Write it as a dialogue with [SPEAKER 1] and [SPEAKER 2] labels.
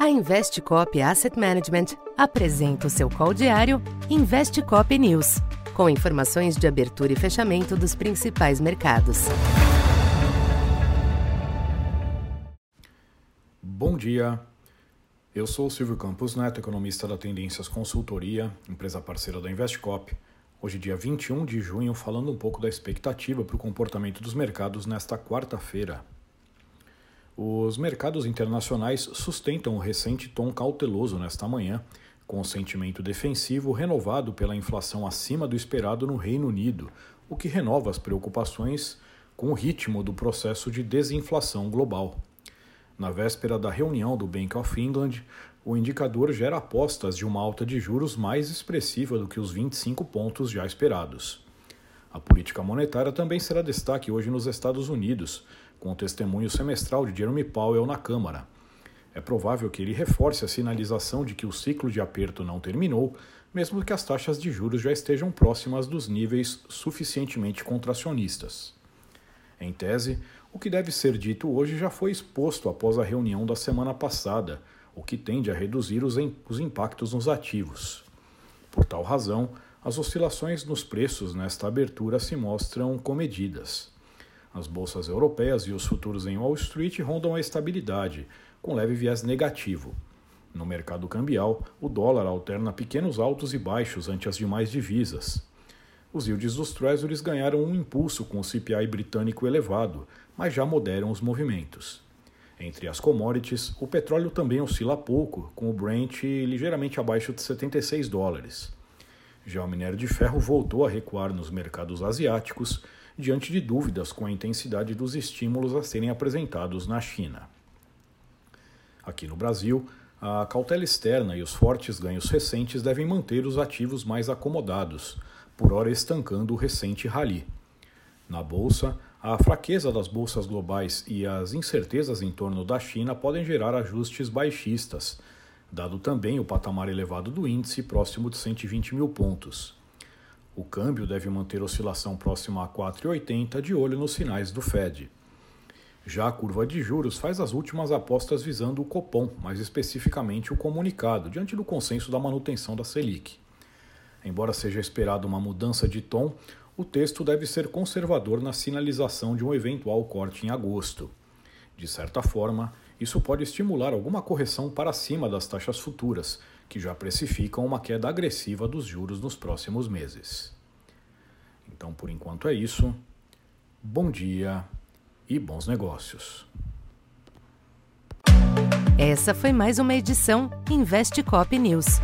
[SPEAKER 1] A Investcop Asset Management apresenta o seu call diário Investcop News, com informações de abertura e fechamento dos principais mercados.
[SPEAKER 2] Bom dia. Eu sou o Silvio Campos Neto, economista da Tendências Consultoria, empresa parceira da Investcop. Hoje, dia 21 de junho, falando um pouco da expectativa para o comportamento dos mercados nesta quarta-feira. Os mercados internacionais sustentam o recente tom cauteloso nesta manhã, com o sentimento defensivo renovado pela inflação acima do esperado no Reino Unido, o que renova as preocupações com o ritmo do processo de desinflação global. Na véspera da reunião do Bank of England, o indicador gera apostas de uma alta de juros mais expressiva do que os 25 pontos já esperados. A política monetária também será destaque hoje nos Estados Unidos, com o testemunho semestral de Jeremy Powell na Câmara. É provável que ele reforce a sinalização de que o ciclo de aperto não terminou, mesmo que as taxas de juros já estejam próximas dos níveis suficientemente contracionistas. Em tese, o que deve ser dito hoje já foi exposto após a reunião da semana passada, o que tende a reduzir os, os impactos nos ativos. Por tal razão, as oscilações nos preços nesta abertura se mostram comedidas. As bolsas europeias e os futuros em Wall Street rondam a estabilidade, com leve viés negativo. No mercado cambial, o dólar alterna pequenos altos e baixos ante as demais divisas. Os yields dos Treasuries ganharam um impulso com o CPI britânico elevado, mas já moderam os movimentos. Entre as commodities, o petróleo também oscila pouco, com o Brent ligeiramente abaixo de 76 dólares. Já o minério de ferro voltou a recuar nos mercados asiáticos, diante de dúvidas com a intensidade dos estímulos a serem apresentados na China. Aqui no Brasil, a cautela externa e os fortes ganhos recentes devem manter os ativos mais acomodados, por hora estancando o recente rally. Na bolsa, a fraqueza das bolsas globais e as incertezas em torno da China podem gerar ajustes baixistas, dado também o patamar elevado do índice próximo de 120 mil pontos. O câmbio deve manter oscilação próxima a 4,80 de olho nos sinais do Fed. Já a curva de juros faz as últimas apostas visando o Copom, mais especificamente o comunicado, diante do consenso da manutenção da Selic. Embora seja esperada uma mudança de tom, o texto deve ser conservador na sinalização de um eventual corte em agosto. De certa forma, isso pode estimular alguma correção para cima das taxas futuras, que já precificam uma queda agressiva dos juros nos próximos meses. Então, por enquanto é isso. Bom dia e bons negócios.
[SPEAKER 1] Essa foi mais uma edição Investe Cop News.